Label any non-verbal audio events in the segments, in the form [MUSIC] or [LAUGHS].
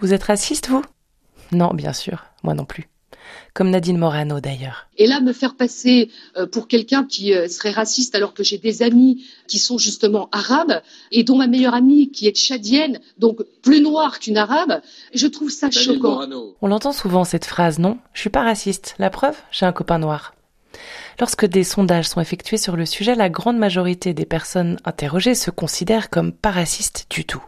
Vous êtes raciste, vous? Non, bien sûr, moi non plus comme Nadine Morano d'ailleurs. Et là, me faire passer euh, pour quelqu'un qui euh, serait raciste alors que j'ai des amis qui sont justement arabes et dont ma meilleure amie qui est tchadienne, donc plus noire qu'une arabe, je trouve ça choquant. On l'entend souvent cette phrase, non? Je suis pas raciste. La preuve, j'ai un copain noir. Lorsque des sondages sont effectués sur le sujet, la grande majorité des personnes interrogées se considèrent comme pas racistes du tout.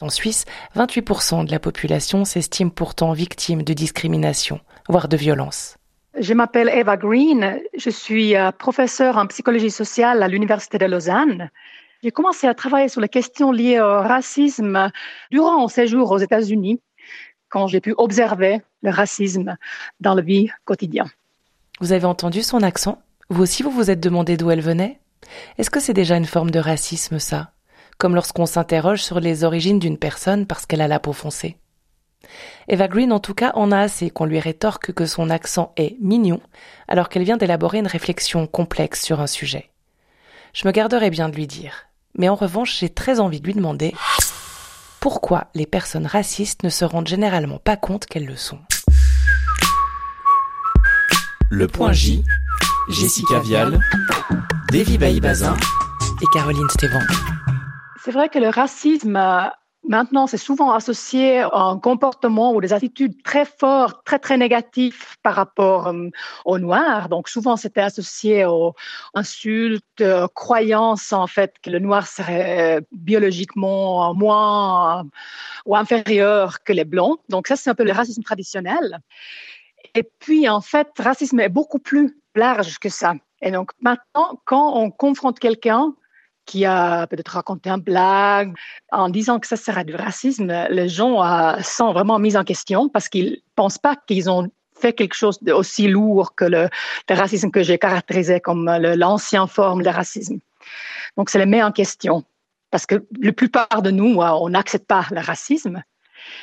En Suisse, 28% de la population s'estime pourtant victime de discrimination, voire de violence. Je m'appelle Eva Green, je suis euh, professeure en psychologie sociale à l'Université de Lausanne. J'ai commencé à travailler sur les questions liées au racisme durant mon séjour aux États-Unis, quand j'ai pu observer le racisme dans la vie quotidienne. Vous avez entendu son accent? Vous aussi, vous vous êtes demandé d'où elle venait? Est-ce que c'est déjà une forme de racisme, ça? Comme lorsqu'on s'interroge sur les origines d'une personne parce qu'elle a la peau foncée. Eva Green, en tout cas, en a assez qu'on lui rétorque que son accent est mignon, alors qu'elle vient d'élaborer une réflexion complexe sur un sujet. Je me garderai bien de lui dire. Mais en revanche, j'ai très envie de lui demander pourquoi les personnes racistes ne se rendent généralement pas compte qu'elles le sont. Le point J, Jessica Vial, Davy Bailly-Bazin et Caroline Stévan. C'est vrai que le racisme Maintenant, c'est souvent associé à un comportement ou des attitudes très fortes, très très négatives par rapport euh, aux Noirs. Donc souvent, c'était associé aux insultes, aux croyances en fait que le Noir serait biologiquement moins ou inférieur que les Blancs. Donc ça, c'est un peu le racisme traditionnel. Et puis en fait, le racisme est beaucoup plus large que ça. Et donc maintenant, quand on confronte quelqu'un qui a peut-être raconté un blague en disant que ça serait du racisme, les gens euh, sont vraiment mis en question parce qu'ils pensent pas qu'ils ont fait quelque chose d'aussi lourd que le, racisme que j'ai caractérisé comme l'ancienne forme de racisme. Donc, ça les met en question parce que la plupart de nous, euh, on n'accepte pas le racisme.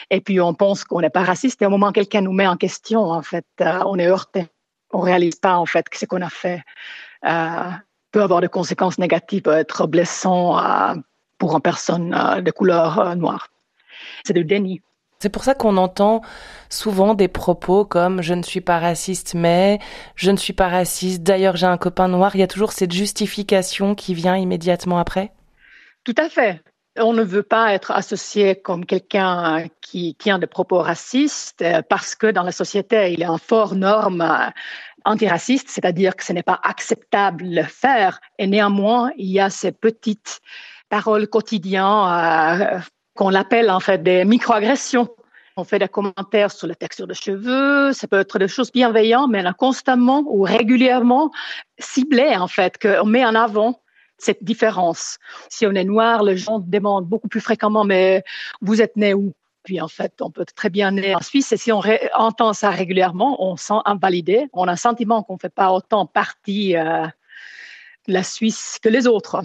Et puis, on pense qu'on n'est pas raciste. Et au moment où quelqu'un nous met en question, en fait, euh, on est heurté. On réalise pas, en fait, ce qu'on a fait peut avoir des conséquences négatives, peut être blessant euh, pour une personne euh, de couleur euh, noire. C'est du déni. C'est pour ça qu'on entend souvent des propos comme je ne suis pas raciste mais je ne suis pas raciste d'ailleurs j'ai un copain noir, il y a toujours cette justification qui vient immédiatement après? Tout à fait. On ne veut pas être associé comme quelqu'un qui tient des propos racistes parce que dans la société, il y a une forte norme antiraciste, c'est-à-dire que ce n'est pas acceptable de le faire. Et néanmoins, il y a ces petites paroles quotidiennes euh, qu'on appelle en fait des microagressions. On fait des commentaires sur la texture de cheveux, ça peut être des choses bienveillantes, mais là, constamment ou régulièrement ciblées en fait, qu'on met en avant cette différence. Si on est noir, les gens demandent beaucoup plus fréquemment, mais vous êtes né où? Puis en fait, on peut très bien naître en Suisse et si on entend ça régulièrement, on sent invalidé. On a un sentiment qu'on ne fait pas autant partie euh, de la Suisse que les autres.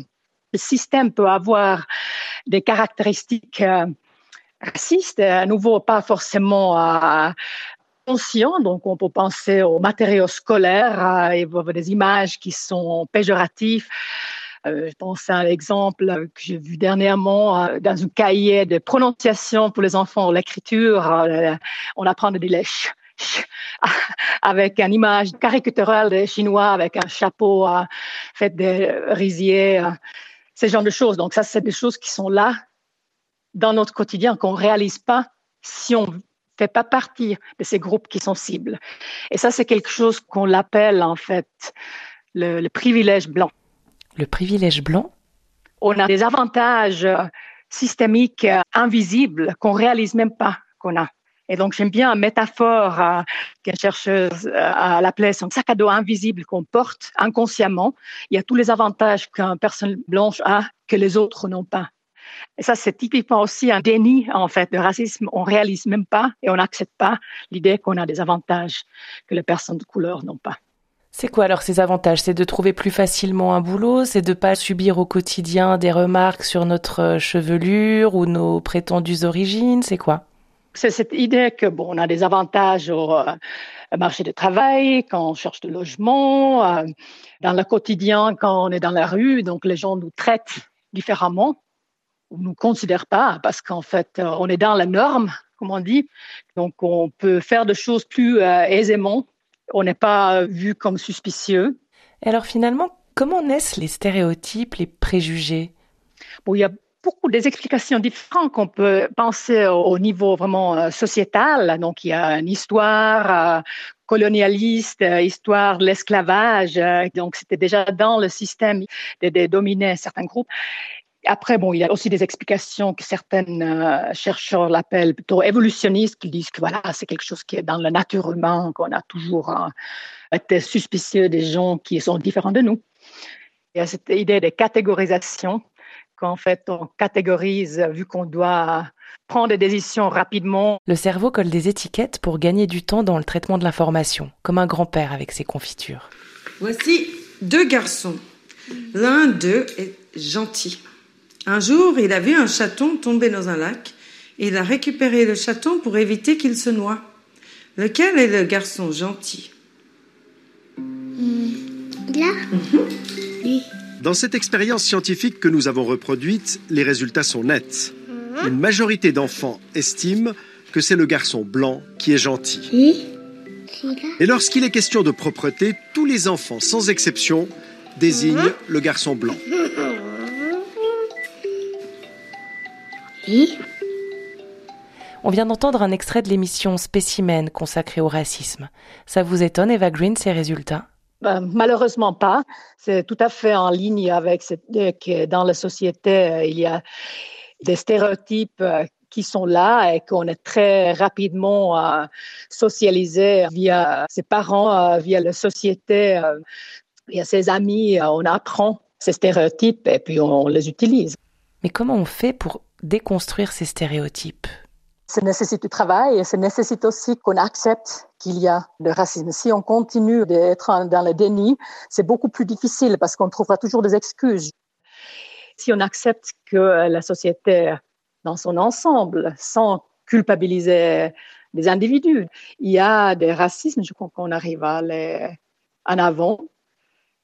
Le système peut avoir des caractéristiques euh, racistes, à nouveau pas forcément euh, conscients. Donc, on peut penser aux matériaux scolaires et des images qui sont péjoratives euh, je pense à un exemple que j'ai vu dernièrement euh, dans un cahier de prononciation pour les enfants, l'écriture, euh, on apprend de dire [LAUGHS] avec une image caricaturale des Chinois avec un chapeau fait de riziers, ce genre de choses. Donc ça, c'est des choses qui sont là dans notre quotidien qu'on réalise pas si on fait pas partie de ces groupes qui sont cibles. Et ça, c'est quelque chose qu'on l'appelle en fait le privilège blanc le privilège blanc On a des avantages euh, systémiques euh, invisibles qu'on réalise même pas qu'on a. Et donc, j'aime bien la métaphore euh, qu'une chercheuse a appelée son sac à dos invisible qu'on porte inconsciemment. Il y a tous les avantages qu'une personne blanche a que les autres n'ont pas. Et ça, c'est typiquement aussi un déni, en fait, de racisme. On réalise même pas et on n'accepte pas l'idée qu'on a des avantages que les personnes de couleur n'ont pas. C'est quoi alors ces avantages? C'est de trouver plus facilement un boulot, c'est de pas subir au quotidien des remarques sur notre euh, chevelure ou nos prétendues origines, c'est quoi? C'est cette idée que bon, on a des avantages au euh, marché du travail, quand on cherche de logement, euh, dans le quotidien, quand on est dans la rue, donc les gens nous traitent différemment ou nous considèrent pas parce qu'en fait on est dans la norme comme on dit. Donc, on peut faire des choses plus aisément. On n'est pas vu comme suspicieux. Et alors, finalement, comment naissent les stéréotypes, les préjugés? Bon, il y a beaucoup des explications différentes qu'on peut penser au niveau vraiment euh, sociétal. Donc, il y a une histoire euh, colonialiste, histoire de l'esclavage. Donc, c'était déjà dans le système de, de dominer certains groupes. Après, bon, il y a aussi des explications que certains euh, chercheurs l'appellent plutôt évolutionnistes, qui disent que voilà, c'est quelque chose qui est dans la nature humaine, qu'on a toujours euh, été suspicieux des gens qui sont différents de nous. Il y a cette idée de catégorisation, qu'en fait, on catégorise vu qu'on doit prendre des décisions rapidement. Le cerveau colle des étiquettes pour gagner du temps dans le traitement de l'information, comme un grand-père avec ses confitures. Voici deux garçons. L'un d'eux est gentil. Un jour, il a vu un chaton tomber dans un lac et il a récupéré le chaton pour éviter qu'il se noie. Lequel est le garçon gentil? Là? Oui. Dans cette expérience scientifique que nous avons reproduite, les résultats sont nets. Une majorité d'enfants estiment que c'est le garçon blanc qui est gentil. Oui. Et lorsqu'il est question de propreté, tous les enfants, sans exception, désignent le garçon blanc. Oui. On vient d'entendre un extrait de l'émission Spécimen consacrée au racisme. Ça vous étonne, Eva Green, ces résultats? Ben, malheureusement pas. C'est tout à fait en ligne avec cette, euh, que dans la société, euh, il y a des stéréotypes euh, qui sont là et qu'on est très rapidement euh, socialisé via ses parents, euh, via la société, euh, via ses amis. On apprend ces stéréotypes et puis on les utilise. Mais comment on fait pour déconstruire ces stéréotypes Ça nécessite du travail et ça nécessite aussi qu'on accepte qu'il y a le racisme. Si on continue d'être dans le déni, c'est beaucoup plus difficile parce qu'on trouvera toujours des excuses. Si on accepte que la société dans son ensemble, sans culpabiliser les individus, il y a des racismes, je crois qu'on arrive à les en avant.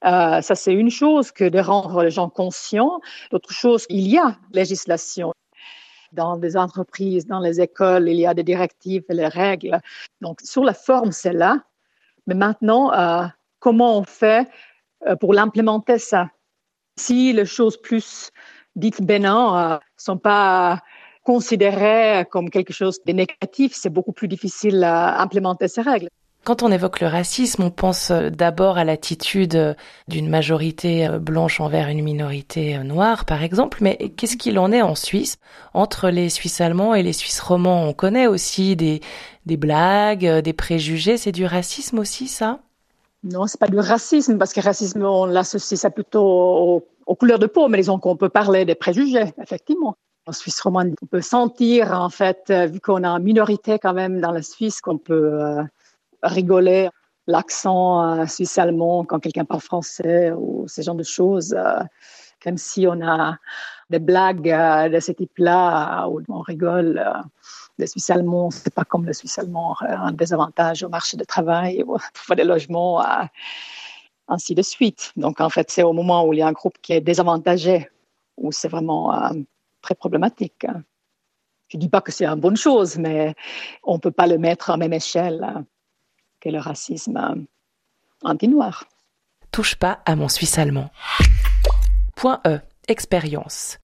Euh, ça, c'est une chose que de rendre les gens conscients. L'autre chose, il y a législation dans des entreprises, dans les écoles, il y a des directives et les règles. Donc, sur la forme, c'est là. Mais maintenant, euh, comment on fait euh, pour l'implémenter ça? Si les choses plus dites bénin euh, sont pas considérées comme quelque chose de négatif, c'est beaucoup plus difficile à implémenter ces règles. Quand on évoque le racisme, on pense euh, d'abord à l'attitude euh, d'une majorité euh, blanche envers une minorité noire, par exemple. Mais qu'est-ce qu'il en est en Suisse? Entre les Suisses allemands et les Suisses romans, on connaît aussi des, blagues, des préjugés. C'est du racisme aussi, ça? Non, c'est pas du racisme, parce que racisme, on l'associe ça plutôt aux, couleurs de peau, mais disons qu'on peut parler des préjugés, effectivement. En Suisse romande, on peut sentir, en fait, vu qu'on a une minorité quand même dans la Suisse, qu'on peut rigoler l'accent euh, suisse-allemand quand quelqu'un parle français ou ce genre de choses. euh, comme si on a des blagues euh, de ce type-là, où on rigole. euh, les Suisses allemands, c'est pas comme allemands, euh, un désavantage au marché du travail, ou [LAUGHS] pour des logements, euh, ainsi de suite. Donc, en fait, c'est au moment où il y a un groupe qui est désavantagé, où c'est vraiment euh, très problématique. Je dis pas que c'est une bonne chose, mais on peut pas le mettre à même échelle euh, que le racisme euh, anti-noir. Touche pas à mon suisse allemand. Point E. Expérience.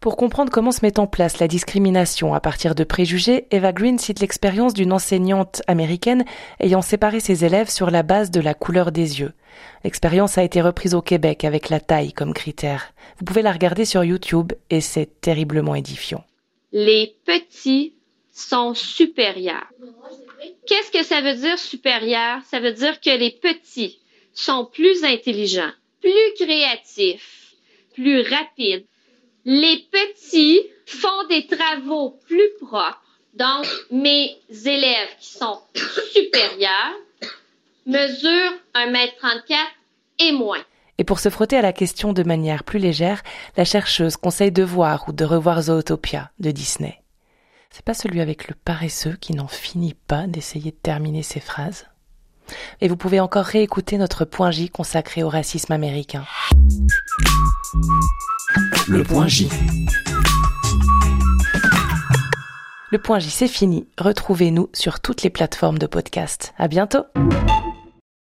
Pour comprendre comment se met en place la discrimination à partir de préjugés, Eva Green cite l'expérience d'une enseignante américaine ayant séparé ses élèves sur la base de la couleur des yeux. L'expérience a été reprise au Québec avec la taille comme critère. Vous pouvez la regarder sur YouTube et c'est terriblement édifiant. les petits sont supérieurs. Qu'est-ce que ça veut dire supérieur? Ça veut dire que les petits sont plus intelligents, plus créatifs, plus rapides. Les petits font des travaux plus propres. Donc, mes élèves qui sont supérieurs mesurent 1m34 et moins. Et pour se frotter à la question de manière plus légère, la chercheuse conseille de voir ou de revoir Zootopia de Disney. C'est pas celui avec le paresseux qui n'en finit pas d'essayer de terminer ses phrases. Et vous pouvez encore réécouter notre point J consacré au racisme américain. Le point J. Le point J c'est fini. Retrouvez-nous sur toutes les plateformes de podcast. À bientôt!